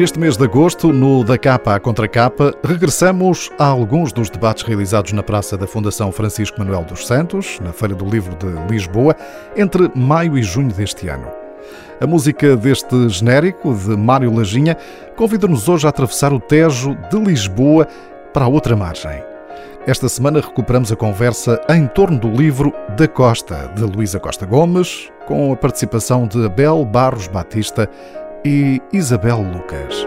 Neste mês de agosto, no Da Capa à Contra Capa, regressamos a alguns dos debates realizados na Praça da Fundação Francisco Manuel dos Santos, na Feira do Livro de Lisboa, entre maio e junho deste ano. A música deste genérico, de Mário Lajinha, convida-nos hoje a atravessar o Tejo de Lisboa para a outra margem. Esta semana recuperamos a conversa em torno do livro Da Costa, de Luísa Costa Gomes, com a participação de Abel Barros Batista e Isabel Lucas.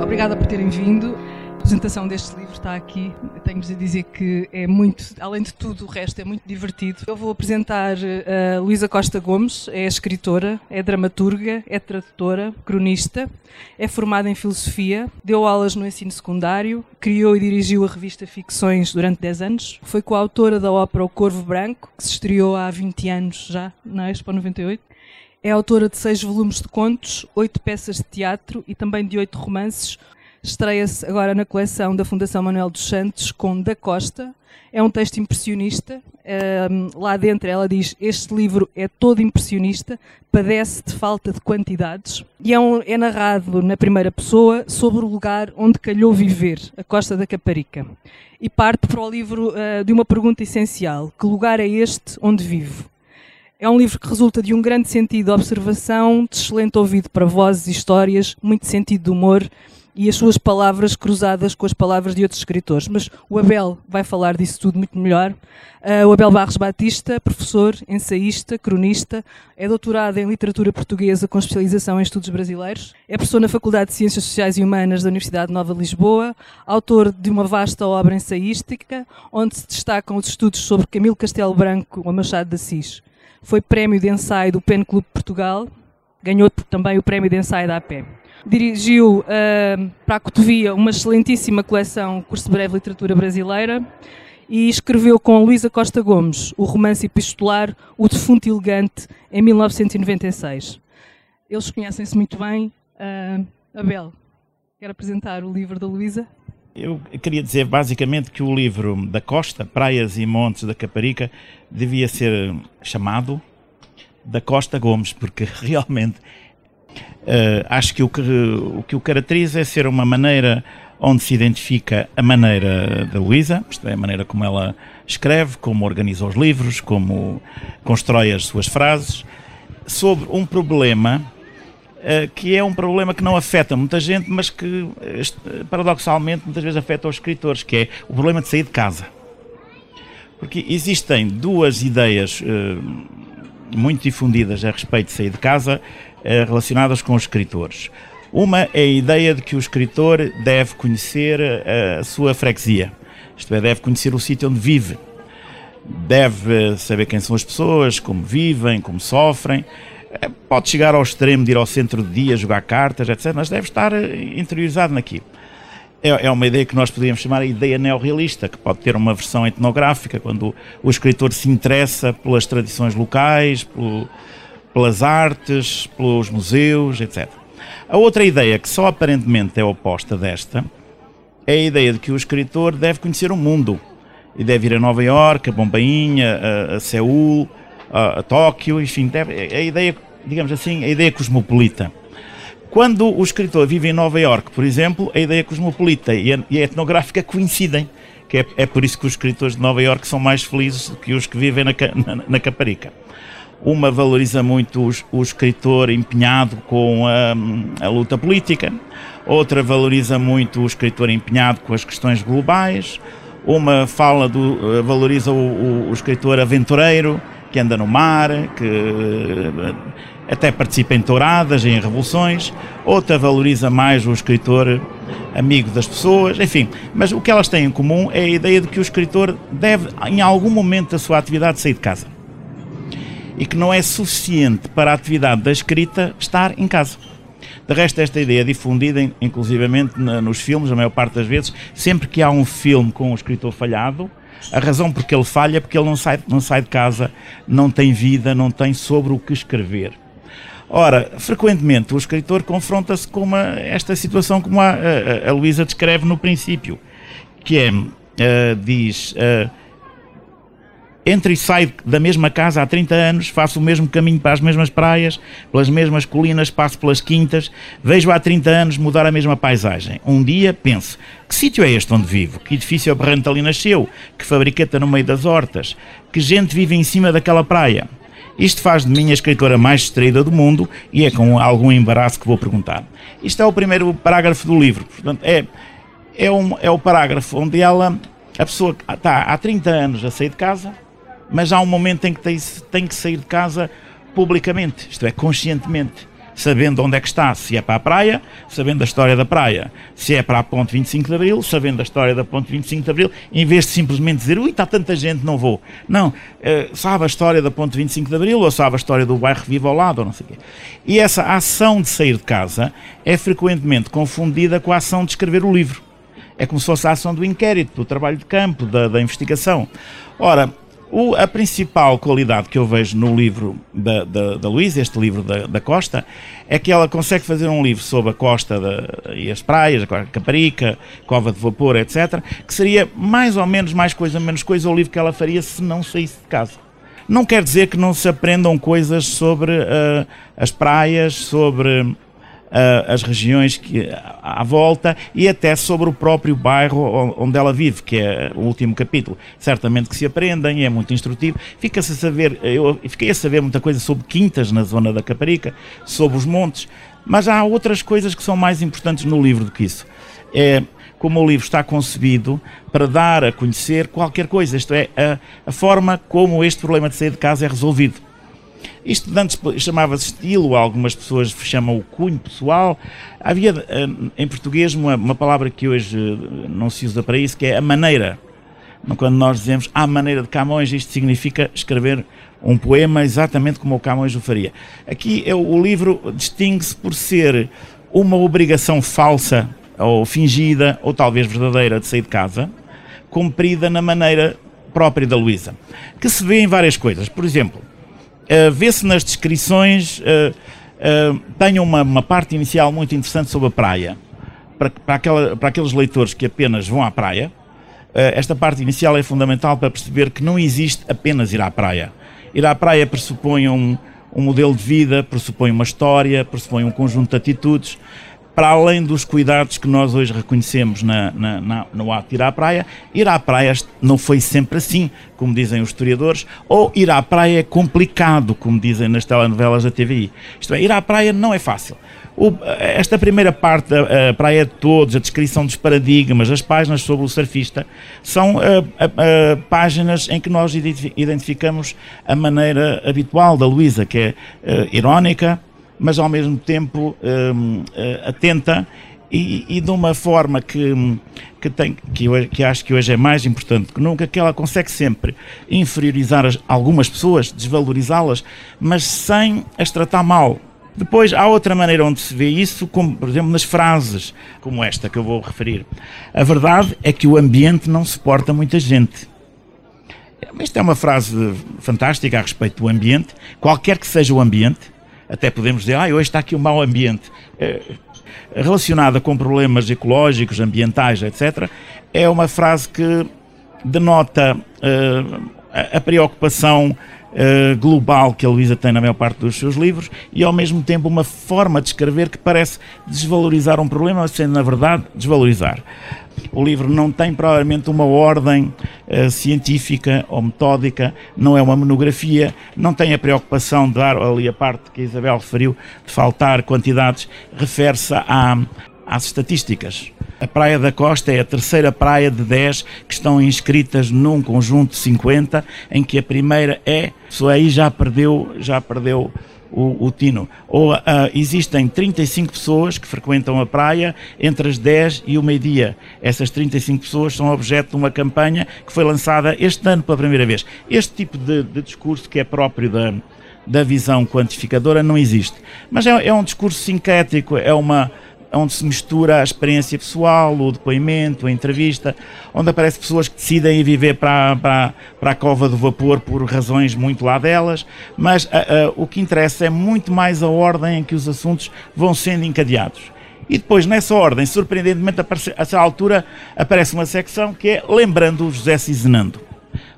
Obrigada por terem vindo. Apresentação deste livro está aqui. Tenho-vos a dizer que é muito, além de tudo, o resto é muito divertido. Eu vou apresentar a uh, Luísa Costa Gomes, é escritora, é dramaturga, é tradutora, cronista, é formada em filosofia, deu aulas no ensino secundário, criou e dirigiu a revista Ficções durante 10 anos, foi coautora da ópera O Corvo Branco, que se estreou há 20 anos já, na Expo 98. É autora de seis volumes de contos, oito peças de teatro e também de oito romances, estreia-se agora na coleção da Fundação Manuel dos Santos com Da Costa. É um texto impressionista. Um, lá dentro ela diz: Este livro é todo impressionista, padece de falta de quantidades. E é, um, é narrado na primeira pessoa sobre o lugar onde calhou viver, a Costa da Caparica. E parte para o livro uh, de uma pergunta essencial: Que lugar é este onde vivo? É um livro que resulta de um grande sentido de observação, de excelente ouvido para vozes e histórias, muito sentido de humor e as suas palavras cruzadas com as palavras de outros escritores. Mas o Abel vai falar disso tudo muito melhor. Uh, o Abel Barros Batista, professor, ensaísta, cronista, é doutorado em literatura portuguesa com especialização em estudos brasileiros, é professor na Faculdade de Ciências Sociais e Humanas da Universidade Nova de Lisboa, autor de uma vasta obra ensaística, onde se destacam os estudos sobre Camilo Castelo Branco ou Machado de Assis. Foi prémio de ensaio do PEN Clube Portugal, ganhou também o prémio de ensaio da AP dirigiu uh, para a Cotovia uma excelentíssima coleção Curso de Breve Literatura Brasileira e escreveu com Luísa Costa Gomes o romance epistolar O Defunto Elegante em 1996. Eles conhecem-se muito bem. Uh, Abel, quer apresentar o livro da Luísa? Eu queria dizer basicamente que o livro da Costa, Praias e Montes da Caparica, devia ser chamado da Costa Gomes, porque realmente Uh, acho que o, que o que o caracteriza é ser uma maneira onde se identifica a maneira da Luísa, isto é, a maneira como ela escreve, como organiza os livros, como constrói as suas frases, sobre um problema uh, que é um problema que não afeta muita gente, mas que paradoxalmente muitas vezes afeta os escritores, que é o problema de sair de casa. Porque existem duas ideias uh, muito difundidas a respeito de sair de casa relacionadas com os escritores. Uma é a ideia de que o escritor deve conhecer eh, a sua freguesia, isto é, deve conhecer o sítio onde vive, deve saber quem são as pessoas, como vivem, como sofrem. Eh, pode chegar ao extremo de ir ao centro de dia, jogar cartas, etc., mas deve estar interiorizado naquilo. É, é uma ideia que nós podíamos chamar a ideia neorrealista, que pode ter uma versão etnográfica, quando o escritor se interessa pelas tradições locais, pelo, pelas artes, pelos museus, etc. A outra ideia, que só aparentemente é oposta desta, é a ideia de que o escritor deve conhecer o mundo e deve ir a Nova Iorque, a Bombainha, a, a Seul, a, a, Tóquio, enfim, deve, é a ideia, digamos assim, a ideia cosmopolita. Quando o escritor vive em Nova Iorque, por exemplo, a ideia cosmopolita e a, e a etnográfica coincidem, que é, é, por isso que os escritores de Nova Iorque são mais felizes do que os que vivem na, na, na Caparica. Uma valoriza muito o, o escritor empenhado com a, a, luta política, outra valoriza muito o escritor empenhado com as questões globais, uma fala do, eh, valoriza o, o, o escritor aventureiro que anda no mar, que eh, até participa em touradas, em revoluções, outra valoriza mais o escritor amigo das pessoas, enfim. Mas o que elas têm em comum é a ideia de que o escritor deve, em algum momento da sua atividade, sair de casa e que não é suficiente para a atividade da escrita estar em casa. De resto, esta ideia é difundida, inclusivamente nos filmes, a maior parte das vezes, sempre que há um filme com um escritor falhado, a razão porque ele falha é porque ele não sai, não sai de casa, não tem vida, não tem sobre o que escrever. Ora, frequentemente o escritor confronta-se com uma, esta situação como a, a, a Luísa descreve no princípio, que é, uh, diz, uh, entro e saio da mesma casa há 30 anos, faço o mesmo caminho para as mesmas praias, pelas mesmas colinas, passo pelas quintas, vejo há 30 anos mudar a mesma paisagem. Um dia penso, que sítio é este onde vivo? Que edifício aberrante ali nasceu? Que fabriqueta no meio das hortas? Que gente vive em cima daquela praia? Isto faz de mim a escritora mais distraída do mundo e é com algum embaraço que vou perguntar. Isto é o primeiro parágrafo do livro. Portanto, é, é, um, é o parágrafo onde ela, a pessoa está há 30 anos a sair de casa, mas há um momento em que tem, tem que sair de casa publicamente, isto é, conscientemente sabendo onde é que está, se é para a praia, sabendo a história da praia, se é para a ponte 25 de Abril, sabendo a história da ponte 25 de Abril, em vez de simplesmente dizer, ui, está tanta gente, não vou. Não, uh, sabe a história da ponte 25 de Abril, ou sabe a história do bairro Vivo ao lado, ou não sei o quê. E essa ação de sair de casa é frequentemente confundida com a ação de escrever o livro. É como se fosse a ação do inquérito, do trabalho de campo, da, da investigação. Ora, o, a principal qualidade que eu vejo no livro da, da, da Luísa, este livro da, da, Costa, é que ela consegue fazer um livro sobre a costa da, e as praias, a Caparica, Cova de Vapor, etc., que seria mais ou menos, mais coisa, menos coisa, o livro que ela faria se não saísse de casa. Não quer dizer que não se aprendam coisas sobre uh, as praias, sobre uh, as regiões que, à volta e até sobre o próprio bairro onde ela vive, que é o último capítulo. Certamente que se aprendem, é muito instrutivo. Fica-se a saber, eu fiquei a saber muita coisa sobre quintas na zona da Caparica, sobre os montes, mas há outras coisas que são mais importantes no livro do que isso. É, como o livro está concebido para dar a conhecer qualquer coisa, isto é, a, a forma como este problema de sair de casa é resolvido. Isto antes chamava-se estilo, algumas pessoas chamam o cunho pessoal. Havia eh, em português uma, uma, palavra que hoje eh, não se usa para isso, que é a maneira. Quando nós dizemos à maneira de Camões, isto significa escrever um poema exatamente como o Camões o faria. Aqui é, o livro distingue-se por ser uma obrigação falsa ou fingida, ou talvez verdadeira, de sair de casa, cumprida na maneira própria da Luísa, que se vê em várias coisas. Por exemplo, uh, vê-se nas descrições, uh, uh, tem uma, uma, parte inicial muito interessante sobre a praia. Para, para, aquela, para aqueles leitores que apenas vão à praia, esta parte inicial é fundamental para perceber que não existe apenas ir à praia. Ir à praia pressupõe um, um modelo de vida, pressupõe uma história, pressupõe um conjunto de atitudes para além dos cuidados que nós hoje reconhecemos na, na, na, no ato de ir à praia, ir à praia não foi sempre assim, como dizem os historiadores, ou ir à praia é complicado, como dizem nas telenovelas da TVI. Isto é, ir à praia não é fácil. O, esta primeira parte da Praia de Todos, a descrição dos paradigmas, as páginas sobre o surfista, são uh, uh, uh, páginas em que nós identificamos a maneira habitual da Luísa, que é irónica, mas ao mesmo tempo um, eh, atenta e, e, de uma forma que, que, tem, que, eu, que acho que hoje é mais importante que nunca, que ela consegue sempre inferiorizar as, algumas pessoas, desvalorizá-las, mas sem as tratar mal. Depois, há outra maneira onde se vê isso, como, por exemplo, nas frases como esta que eu vou referir. A verdade é que o ambiente não suporta muita gente. Esta é uma frase fantástica a respeito do ambiente, qualquer que seja o ambiente, até podemos dizer, ah, hoje está aqui um mau ambiente, é, relacionada com problemas ecológicos, ambientais, etc., é uma frase que denota uh, a preocupação uh, global que a Luísa tem na maior parte dos seus livros e, ao mesmo tempo, uma forma de escrever que parece desvalorizar um problema, sendo, na verdade, desvalorizar. O livro não tem provavelmente uma ordem uh, científica ou metódica, não é uma monografia, não tem a preocupação de dar ali a parte que a Isabel referiu, de faltar quantidades, refere-se às estatísticas. A Praia da Costa é a terceira praia de 10 que estão inscritas num conjunto de 50, em que a primeira é, só aí já perdeu, já perdeu o, o tino. Ou uh, existem 35 pessoas que frequentam a praia entre as 10 e o meio-dia. Essas 35 pessoas são objeto de uma campanha que foi lançada este ano pela primeira vez. Este tipo de, de discurso que é próprio da, da visão quantificadora não existe. Mas é, é um discurso sincrético, é uma onde se mistura a experiência pessoal, o depoimento, a entrevista, onde aparecem pessoas que decidem viver para, para, para a cova do vapor por razões muito lá delas, mas a, a, o que interessa é muito mais a ordem em que os assuntos vão sendo encadeados. E depois, nessa ordem, surpreendentemente, a essa altura aparece uma secção que é Lembrando o José Cizenando.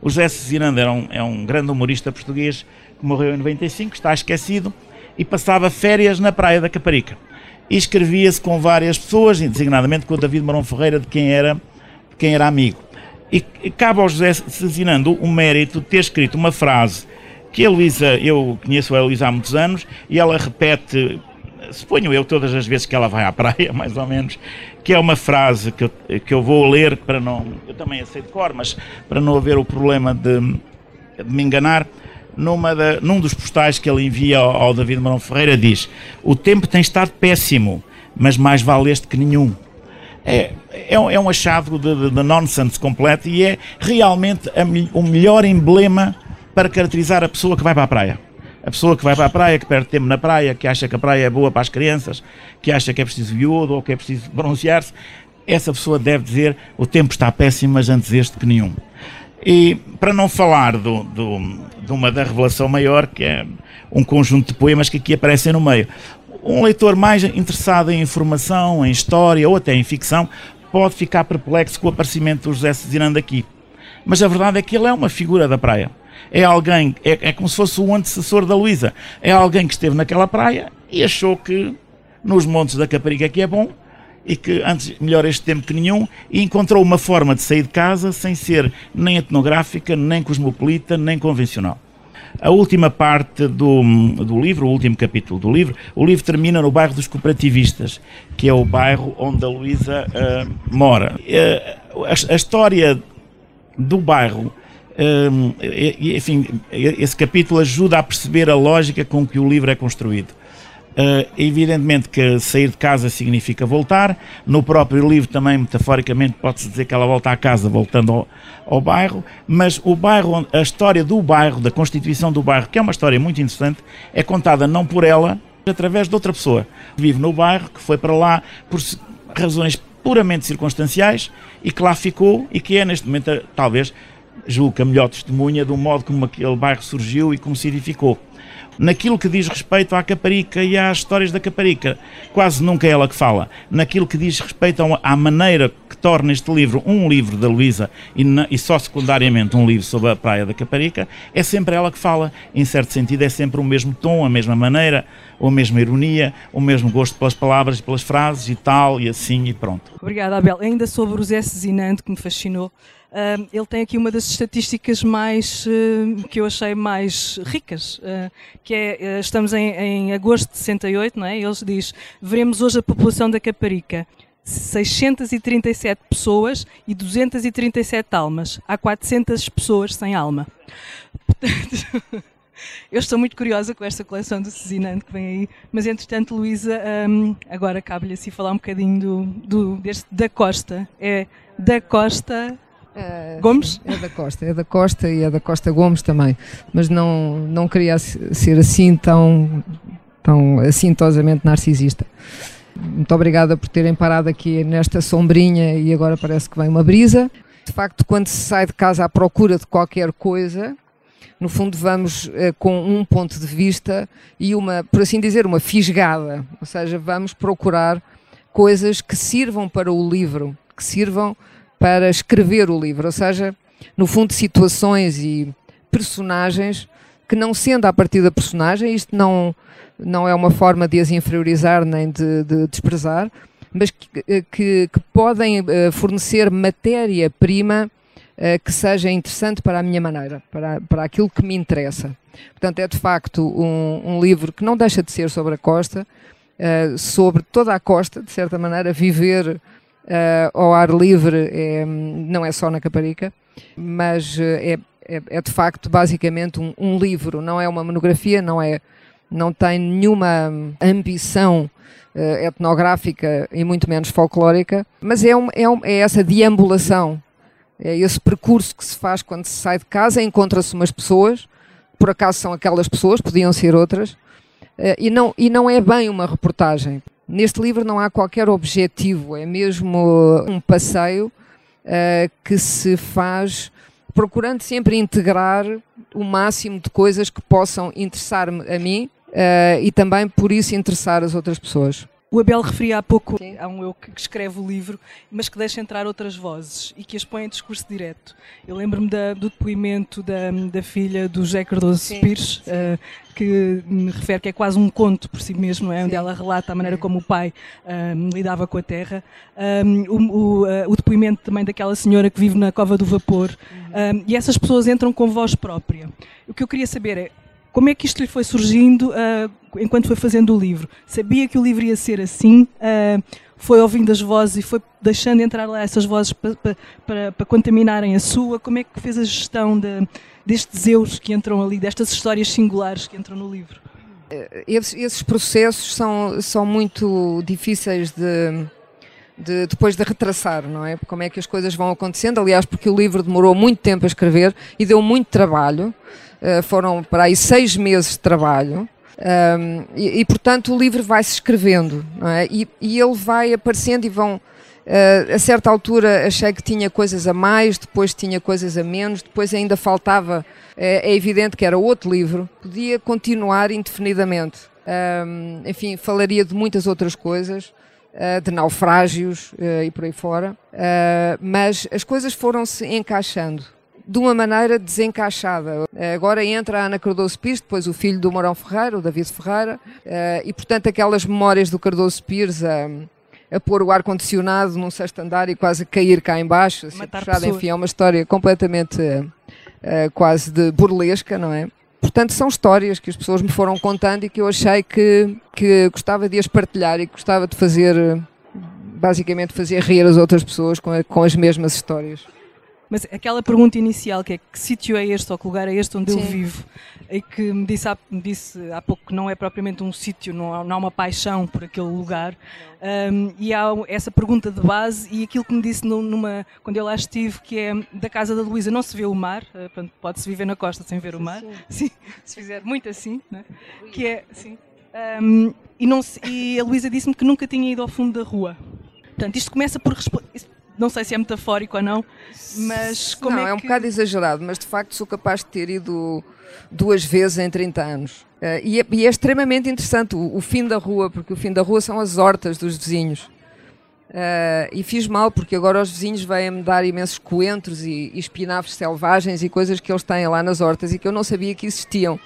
O José Cezinando era um, é um grande humorista português que morreu em 95, está esquecido, e passava férias na praia da Caparica. E escrevia-se com várias pessoas, designadamente com o David Marão Ferreira, de quem era, de quem era amigo. E, cabe ao José Cezinando o mérito de ter escrito uma frase que a Luísa, eu conheço a Luísa há muitos anos, e ela repete suponho eu, todas as vezes que ela vai à praia, mais ou menos, que é uma frase que eu, que eu vou ler para não. Eu também aceito cor, mas para não haver o problema de, de me enganar. Numa da, num dos postais que ele envia ao, ao David Marão Ferreira, diz: O tempo tem estado péssimo, mas mais vale este que nenhum. É, é, é um achado de, de, de, nonsense completo e é realmente a, o melhor emblema para caracterizar a pessoa que vai para a praia. A pessoa que vai para a praia, que perde tempo na praia, que acha que a praia é boa para as crianças, que acha que é preciso iodo ou que é preciso bronzear-se, essa pessoa deve dizer o tempo está péssimo, mas antes este que nenhum. E para não falar do, do, de uma da revelação maior, que é um conjunto de poemas que aqui aparecem no meio. Um leitor mais interessado em informação, em história ou até em ficção, pode ficar perplexo com o aparecimento do José Cezinando aqui. Mas a verdade é que ele é uma figura da praia é alguém, é, é como se fosse o antecessor da Luísa, é alguém que esteve naquela praia e achou que nos montes da Caparica que é bom e que antes melhor este tempo que nenhum e encontrou uma forma de sair de casa sem ser nem etnográfica, nem cosmopolita, nem convencional. A última parte do, do livro, o último capítulo do livro, o livro termina no bairro dos Cooperativistas, que é o bairro onde a Luísa uh, mora. Uh, a, a história do bairro um, enfim, esse capítulo ajuda a perceber a lógica com que o livro é construído. Uh, evidentemente que sair de casa significa voltar. No próprio livro também, metaforicamente, pode-se dizer que ela volta à casa, voltando ao, ao, bairro. Mas o bairro, a história do bairro, da constituição do bairro, que é uma história muito interessante, é contada não por ela, através de outra pessoa que vive no bairro, que foi para lá por razões puramente circunstanciais e que lá ficou e que é neste momento, talvez, julgo que a melhor testemunha do modo como aquele bairro surgiu e como se edificou. Naquilo que diz respeito à Caparica e às histórias da Caparica, quase nunca é ela que fala. Naquilo que diz respeito à maneira que torna este livro um livro da Luísa e, e, só secundariamente um livro sobre a Praia da Caparica, é sempre ela que fala. Em certo sentido, é sempre o mesmo tom, a mesma maneira, a mesma ironia, o mesmo gosto pelas palavras, pelas frases e tal, e assim e pronto. Obrigada, Abel. Ainda sobre o Zé Cezinante, que me fascinou. Uh, ele tem aqui uma das estatísticas mais uh, que eu achei mais ricas, uh, que é estamos em, em, agosto de 68, não é? Ele diz: veremos hoje a população da Caparica. 637 pessoas e 237 almas. Há 400 pessoas sem alma. Portanto, eu estou muito curiosa com esta coleção do Cezinante que vem aí, mas entretanto, Luísa, um, agora cabe-lhe assim falar um bocadinho do, do, deste da Costa. É da Costa Uh, Gomes? é da Costa, é da Costa e é da Costa Gomes também, mas não, não queria ser assim tão, tão assintosamente narcisista. Muito obrigada por terem parado aqui nesta sombrinha e agora parece que vem uma brisa. De facto, quando se sai de casa à procura de qualquer coisa, no fundo vamos eh, com um ponto de vista e uma, por assim dizer, uma fisgada, ou seja, vamos procurar coisas que sirvam para o livro, que sirvam para escrever o livro, ou seja, no fundo, situações e personagens que, não sendo a partir da personagem, isto não, não é uma forma de as inferiorizar nem de, de desprezar, mas que, que, que podem uh, fornecer matéria-prima uh, que seja interessante para a minha maneira, para, para aquilo que me interessa. Portanto, é de facto um, um livro que não deixa de ser sobre a costa, sobre toda a costa, de certa maneira, viver uh, ao ar livre é, não é só na Caparica, mas eh, é, é, é de facto basicamente um, um, livro, não é uma monografia, não, é, não tem nenhuma ambição uh, etnográfica e muito menos folclórica, mas é, um, é, um, é essa deambulação, é esse percurso que se faz quando se sai de casa, encontra-se umas pessoas, por acaso são aquelas pessoas, podiam ser outras, e, não, e não é bem uma reportagem. Neste livro não há qualquer objetivo, é mesmo um passeio uh, que se faz procurando sempre integrar o máximo de coisas que possam interessar-me a mim uh, e também por isso interessar as outras pessoas. O Abel referia há pouco Sim. a um eu que escreve o livro, mas que deixa entrar outras vozes e que as põe em discurso direto. Eu lembro-me do depoimento da, da filha do José Cardoso Sim. Pires, uh, que me refere que é quase um conto por si mesmo, é? onde ela relata a maneira como o pai um, lidava com a terra. Um, o, o, uh, o, depoimento também daquela senhora que vive na Cova do Vapor. Um, e essas pessoas entram com voz própria. O que eu queria saber é como é que isto lhe foi surgindo uh, enquanto foi fazendo o livro? Sabia que o livro ia ser assim? Uh, foi ouvindo as vozes e foi deixando entrar lá essas vozes para, contaminarem a sua? Como é que fez a gestão de, destes eus que entram ali, destas histórias singulares que entram no livro? Eh, esses, esses processos são, são muito difíceis de, de, depois de retraçar, não é? Como é que as coisas vão acontecendo. Aliás, porque o livro demorou muito tempo a escrever e deu muito trabalho. Uh, foram para aí seis meses de trabalho. Um, e, e, portanto o livro vai se escrevendo é? e, e, ele vai aparecendo e vão uh, a certa altura achei que tinha coisas a mais depois tinha coisas a menos depois ainda faltava é, é evidente que era outro livro podia continuar indefinidamente um, enfim falaria de muitas outras coisas uh, de naufrágios e por aí fora mas as coisas foram se encaixando de uma maneira desencaixada. Agora entra a Ana Cardoso Pires, depois o filho do Morão Ferreira, o David Ferreira, eh, e portanto aquelas memórias do Cardoso Pires a, a pôr o ar-condicionado num sexto andar e quase cair cá embaixo, assim, puxado, enfim, é uma história completamente uh, quase de burlesca, não é? Portanto, são histórias que as pessoas me foram contando e que eu achei que, que gostava de as partilhar e gostava de fazer, basicamente, fazer rir as outras pessoas com, a, com as mesmas histórias. Mas aquela pergunta inicial, que é que sítio é este ou que lugar é este onde Sim. eu vivo, e que me disse, há, me disse há pouco que não é propriamente um sítio, não, há, não há uma paixão por aquele lugar, um, e há essa pergunta de base e aquilo que me disse numa, quando eu lá estive, que é da casa da Luísa não se vê o mar, uh, pode-se viver na costa sem ver o mar, sim. se fizer muito assim, né? que é, sim. Um, e, não se, e a Luísa disse-me que nunca tinha ido ao fundo da rua. Portanto, isto começa por não sei se é metafórico ou não, mas como não, é, é um bocado exagerado, mas de facto sou capaz de ter ido duas vezes em 30 anos. Uh, e, é, e, é, extremamente interessante o, o, fim da rua, porque o fim da rua são as hortas dos vizinhos. Uh, e fiz mal, porque agora os vizinhos vêm-me dar imensos coentros e, e espinafres selvagens e coisas que eles têm lá nas hortas e que eu não sabia que existiam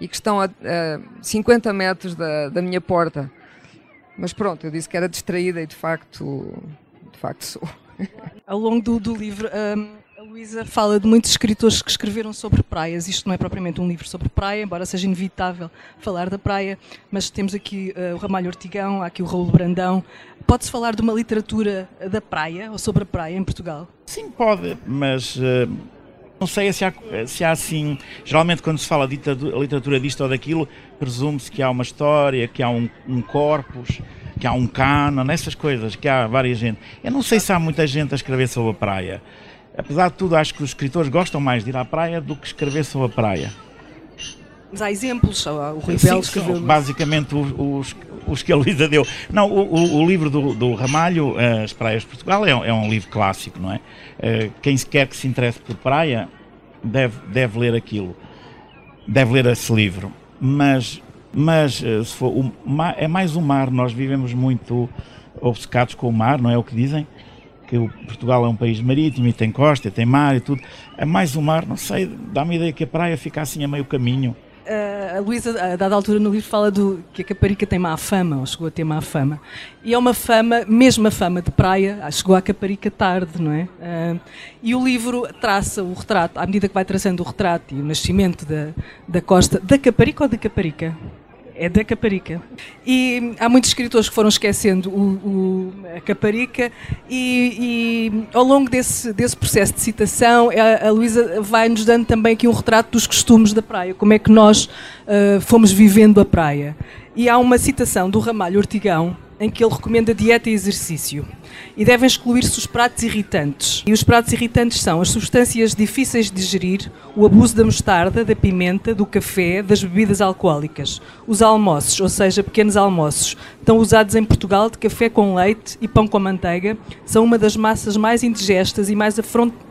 e que estão a, a 50 metros da, da minha porta. Mas pronto, eu disse que era distraída e de facto, de facto sou. Ao longo do, do livro, um, a Luísa fala de muitos escritores que escreveram sobre praias. Isto não é propriamente um livro sobre praia, embora seja inevitável falar da praia, mas temos aqui uh, o Ramalho Ortigão, há aqui o Raul Brandão. Pode-se falar de uma literatura da praia ou sobre a praia em Portugal? Sim, pode, mas. Uh não sei se há, se há assim. Geralmente, quando se fala de literatura disto ou daquilo, presume-se que há uma história, que há um, um corpus que há um cano, nessas coisas, que há várias gente. Eu não sei se há muita gente a escrever sobre a praia. Apesar de tudo, acho que os escritores gostam mais de ir à praia do que escrever sobre a praia. Mas há exemplos, o Rui Belo escreveu. Basicamente os, os, que a Luísa deu. Não, o, o, livro do, do, Ramalho, As Praias de Portugal, é, é, um livro clássico, não é? Eh, quem quer que se interesse por praia deve, deve ler aquilo, deve ler esse livro. Mas mas eh, se for, o mar, é mais o mar, nós vivemos muito obcecados com o mar, não é o que dizem? Que o Portugal é um país marítimo e tem costa, tem mar e tudo. É mais o mar, não sei, dá-me a ideia que a praia fica assim a meio caminho. Uh, a Luísa, a dada altura no livro, fala do, que a Caparica tem má fama, ou chegou a ter má fama. E é uma fama, mesmo a fama de praia, ah, chegou à Caparica tarde, não é? Uh, e o livro traça o retrato, à medida que vai traçando o retrato e o nascimento da, da costa, da Caparica ou da Caparica? É da Caparica. E há muitos escritores que foram esquecendo o, o, a Caparica e, e, ao longo desse, desse processo de citação a, a Luísa vai-nos dando também aqui um retrato dos costumes da praia, como é que nós uh, fomos vivendo a praia. E há uma citação do Ramalho Ortigão em que ele recomenda dieta e exercício. E devem excluir-se os pratos irritantes. E os pratos irritantes são as substâncias difíceis de digerir, o abuso da mostarda, da pimenta, do café, das bebidas alcoólicas. Os almoços, ou seja, pequenos almoços, tão usados em Portugal de café com leite e pão com manteiga, são uma das massas mais indigestas e mais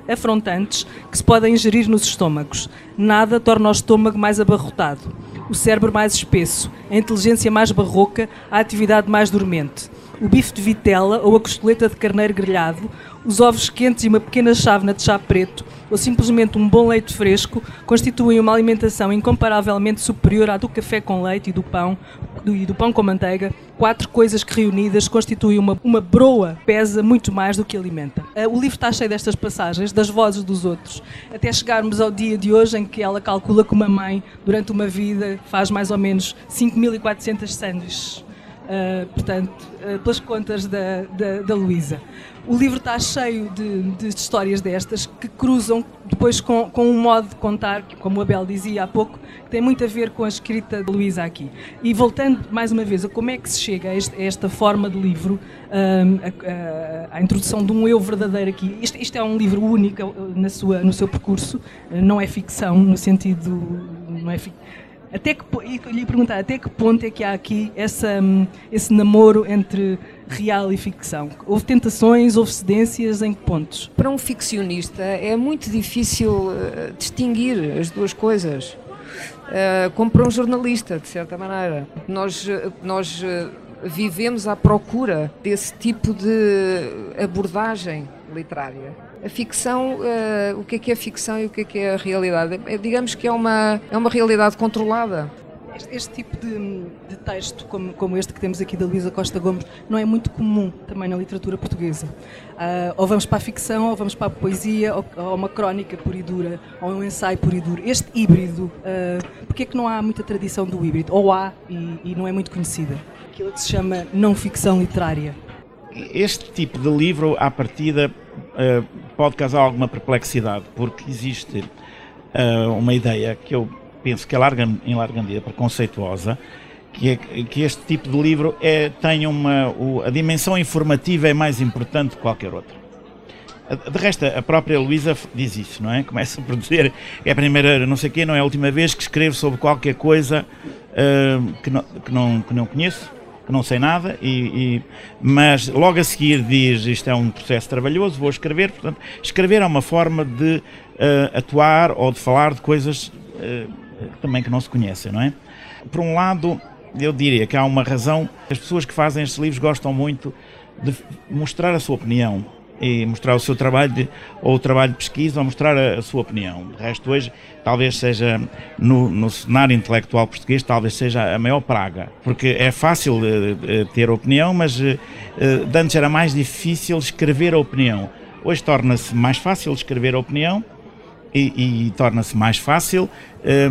afrontantes que se podem ingerir nos estômagos. Nada torna o estômago mais abarrotado o cérebro mais espesso, a inteligência mais barroca, a atividade mais dormente. O bife de vitela ou a costeleta de carneiro grelhado, os ovos quentes e uma pequena chávena de chá preto, ou simplesmente um bom leite fresco, constituem uma alimentação incomparavelmente superior à do café com leite e do pão, do, e do pão com manteiga, quatro coisas que reunidas constituem uma, uma broa, pesa muito mais do que alimenta. Uh, o livro está cheio destas passagens, das vozes dos outros, até chegarmos ao dia de hoje em que ela calcula que uma mãe, durante uma vida, faz mais ou menos 5.400 sanduíches. Uh, portanto, uh, pelas contas da, da, da Luísa. O livro está cheio de, de, histórias destas que cruzam depois com, com, um modo de contar, que, como a Bel dizia há pouco, que tem muito a ver com a escrita de Luísa aqui. E voltando mais uma vez a como é que se chega a, este, a esta forma de livro, um, a, a, introdução de um eu verdadeiro aqui. Isto, isto, é um livro único na sua, no seu percurso, não é ficção no sentido. Não é até que, lhe perguntar até que ponto é que há aqui essa, hum, esse namoro entre real e ficção? Houve tentações, houve cedências, em que pontos? Para um ficcionista é muito difícil uh, distinguir as duas coisas, uh, como para um jornalista, de certa maneira. Nós, uh, nós vivemos à procura desse tipo de abordagem literária a ficção, uh, o que é que é ficção e o que é que é a realidade? É, digamos que é uma, é uma realidade controlada. Este, este tipo de, de, texto, como, como este que temos aqui da Luísa Costa Gomes, não é muito comum também na literatura portuguesa. Uh, ou vamos para a ficção, ou vamos para a poesia, ou, ou uma crónica pura e dura, ou um ensaio puro e duro. Este híbrido, uh, porquê é que não há muita tradição do híbrido? Ou há e, e não é muito conhecida? Aquilo que se chama não ficção literária. Este tipo de livro, à partida, uh, pode causar alguma perplexidade, porque existe uh, uma ideia que eu penso que é larga, em larga medida preconceituosa, que, é, que este tipo de livro é, tem uma. O, a dimensão informativa é mais importante que qualquer outra. De resto, a própria Luísa diz isso, não é? Começa por dizer, é a primeira, não sei quê, não é a última vez que escrevo sobre qualquer coisa uh, que, não, que, não, que não conheço não sei nada, e, e, mas logo a seguir diz isto é um processo trabalhoso, vou escrever. Portanto, escrever é uma forma de uh, atuar ou de falar de coisas uh, também que não se conhecem, não é? Por um lado, eu diria que há uma razão, as pessoas que fazem estes livros gostam muito de mostrar a sua opinião e mostrar o seu trabalho de, ou o trabalho de pesquisa ou mostrar a, a sua opinião. De resto, hoje, talvez seja no, no, cenário intelectual português, talvez seja a maior praga, porque é fácil uh, ter opinião, mas uh, antes era mais difícil escrever a opinião. Hoje torna-se mais fácil escrever a opinião e, e torna-se mais fácil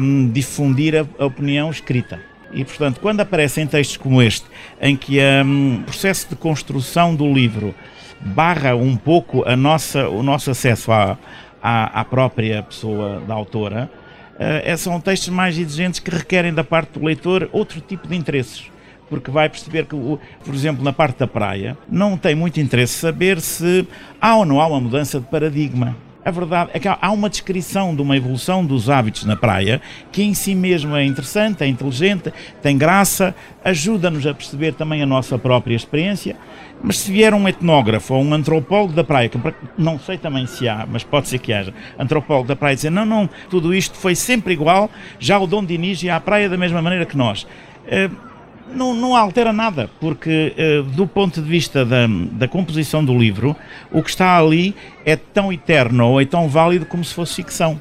um, difundir a, a opinião escrita. E, portanto, quando aparecem textos como este, em que um, o processo de construção do livro barra um pouco a nossa, o nosso acesso à, à, à própria pessoa da autora, uh, são textos mais exigentes que requerem da parte do leitor outro tipo de interesses porque vai perceber que, por exemplo, na parte da praia, não tem muito interesse saber se há ou não há uma mudança de paradigma. A verdade é que há uma descrição de uma evolução dos hábitos na praia que em si mesmo é interessante, é inteligente, tem graça, ajuda-nos a perceber também a nossa própria experiência. Mas se vier um etnógrafo ou um antropólogo da praia, que não sei também se há, mas pode ser que haja, antropólogo da praia dizer não, não, tudo isto foi sempre igual, já o Dom Dinis ia à praia da mesma maneira que nós. Uh, não, não altera nada, porque uh, do ponto de vista da, da composição do livro, o que está ali é tão eterno ou é tão válido como se fosse ficção.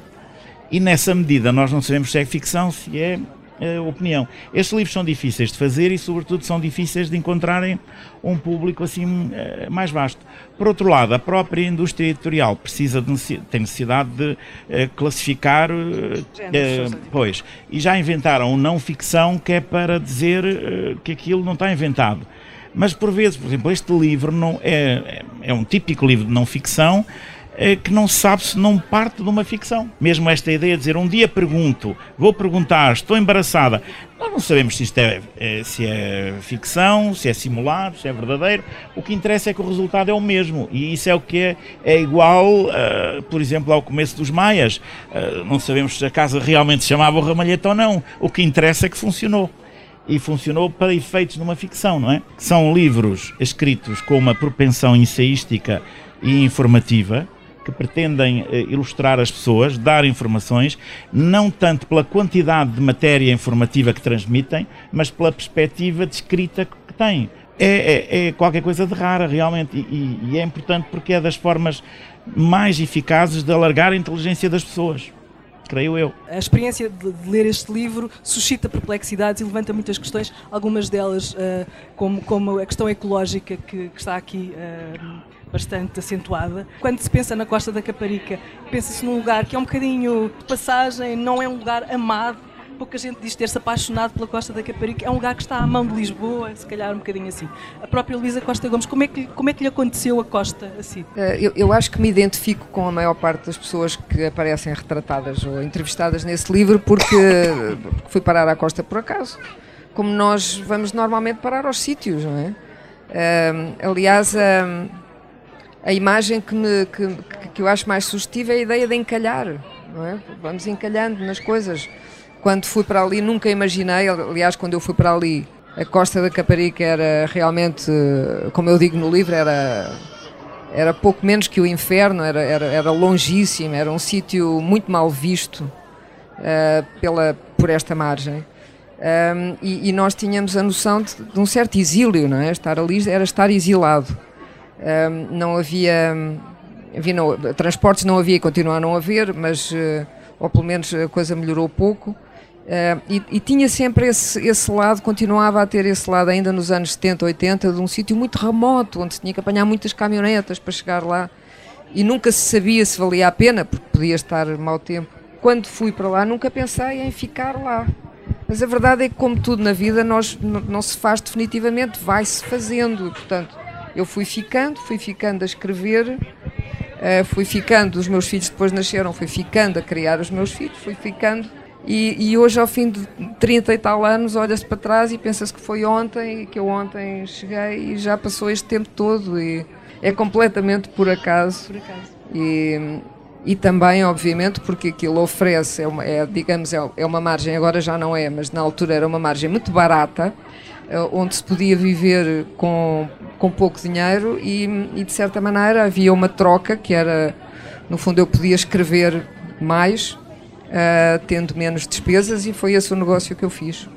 E nessa medida nós não sabemos se é ficção, se é uh, opinião. Estes livros são difíceis de fazer e, sobretudo, são difíceis de encontrarem um público assim uh, mais vasto. Por outro lado, a própria indústria editorial precisa de, tem necessidade de uh, classificar, pois, e já inventaram não ficção que é para dizer que aquilo não está inventado. Mas por vezes, por exemplo, este livro não é, é um típico livro de não ficção é que não se sabe se não parte de uma ficção. Mesmo esta ideia de dizer um dia pergunto, vou perguntar, estou embaraçada. Nós não sabemos se isto é, é, se é ficção, se é simulado, se é verdadeiro. O que interessa é que o resultado é o mesmo. E isso é o que é, é igual, uh, por exemplo, ao começo dos Maias. Uh, não sabemos se a casa realmente se chamava o Ramalhete ou não. O que interessa é que funcionou e funcionou para efeitos numa ficção, não é? São livros escritos com uma propensão ensaística e informativa, que pretendem eh, ilustrar as pessoas, dar informações, não tanto pela quantidade de matéria informativa que transmitem, mas pela perspectiva de escrita que têm. É, é, é, qualquer coisa de rara, realmente, e, e, é importante porque é das formas mais eficazes de alargar a inteligência das pessoas creio eu. A experiência de, de, ler este livro suscita perplexidades e levanta muitas questões, algumas delas uh, como, como, a questão ecológica que, que está aqui uh, bastante acentuada. Quando se pensa na Costa da Caparica, pensa-se num lugar que é um bocadinho de passagem, não é um lugar amado, pouca gente diz ter-se apaixonado pela Costa da Caparica. É um lugar que está à mão de Lisboa, se calhar um bocadinho assim. A própria Luísa Costa Gomes, como é, que, como é que lhe aconteceu a Costa assim? Eh, eu, eu acho que me identifico com a maior parte das pessoas que aparecem retratadas ou entrevistadas nesse livro porque fui parar à Costa por acaso. Como nós vamos normalmente parar aos sítios, não é? Uh, aliás, a imagem que, me, que, que eu acho mais sugestiva é a ideia de encalhar, não é? Vamos encalhando nas coisas. Quando fui para ali, nunca imaginei, aliás, quando eu fui para ali, a Costa da Caparica era realmente, como eu digo no livro, era, era pouco menos que o inferno, era, era, era longíssimo, era um sítio muito mal visto uh, pela, por esta margem. Um, e, e, nós tínhamos a noção de, de, um certo exílio, não é? Estar ali era estar exilado. Não havia, havia não, transportes não havia e continua a não haver, mas, uh, ou pelo menos a coisa melhorou pouco. Uh, e, e, tinha sempre esse, esse lado, continuava a ter esse lado ainda nos anos 70, 80, de um sítio muito remoto, onde se tinha que apanhar muitas caminhonetas para chegar lá e nunca se sabia se valia a pena, porque podia estar mau tempo. Quando fui para lá, nunca pensei em ficar lá. Mas a verdade é que, como tudo na vida, nós, não se faz definitivamente, vai-se fazendo. Portanto, eu fui ficando, fui ficando a escrever, uh, fui ficando, os meus filhos depois nasceram, fui ficando a criar os meus filhos, fui ficando e, e, hoje, ao fim de 30 e tal anos, olha-se para trás e pensa-se que foi ontem, que eu ontem cheguei e já passou este tempo todo. E é completamente por acaso. Por acaso. E, e também, obviamente, porque aquilo oferece, é, uma, é digamos, é, é uma margem, agora já não é, mas na altura era uma margem muito barata, eh, onde se podia viver com, com pouco dinheiro e, e, de certa maneira, havia uma troca que era, no fundo, eu podia escrever mais uh, tendo menos despesas e foi esse o negócio que eu fiz.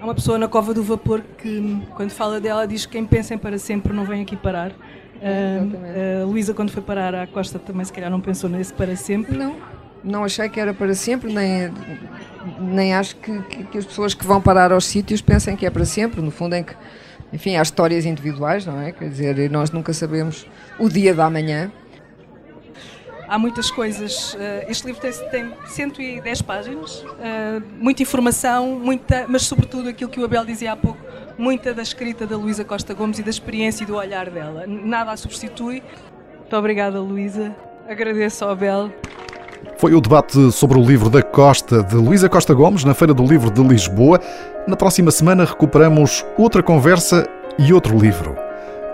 Há uma pessoa na Cova do Vapor que, quando fala dela, diz que quem pensa em para sempre não vem aqui parar. Uh, uh, Luísa, quando foi parar à Costa, também se calhar não pensou nesse para sempre? Não, não achei que era para sempre, nem, nem acho que, que, que as pessoas que vão parar aos sítios pensem que é para sempre. No fundo, é que, enfim, há histórias individuais, não é? Quer dizer, nós nunca sabemos o dia da manhã há muitas coisas. Eh, este livro tem, tem 110 páginas, eh, muita informação, muita, mas sobretudo aquilo que o Abel dizia há pouco, muita da escrita da Luísa Costa Gomes e da experiência e do olhar dela. Nada a substitui. Muito obrigada, Luísa. Agradeço ao Abel. Foi o debate sobre o livro da Costa de Luísa Costa Gomes na Feira do Livro de Lisboa. Na próxima semana recuperamos outra conversa e outro livro.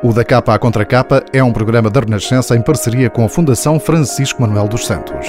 O Da Capa à Contra Capa é um programa da Renascença em parceria com a Fundação Francisco Manuel dos Santos.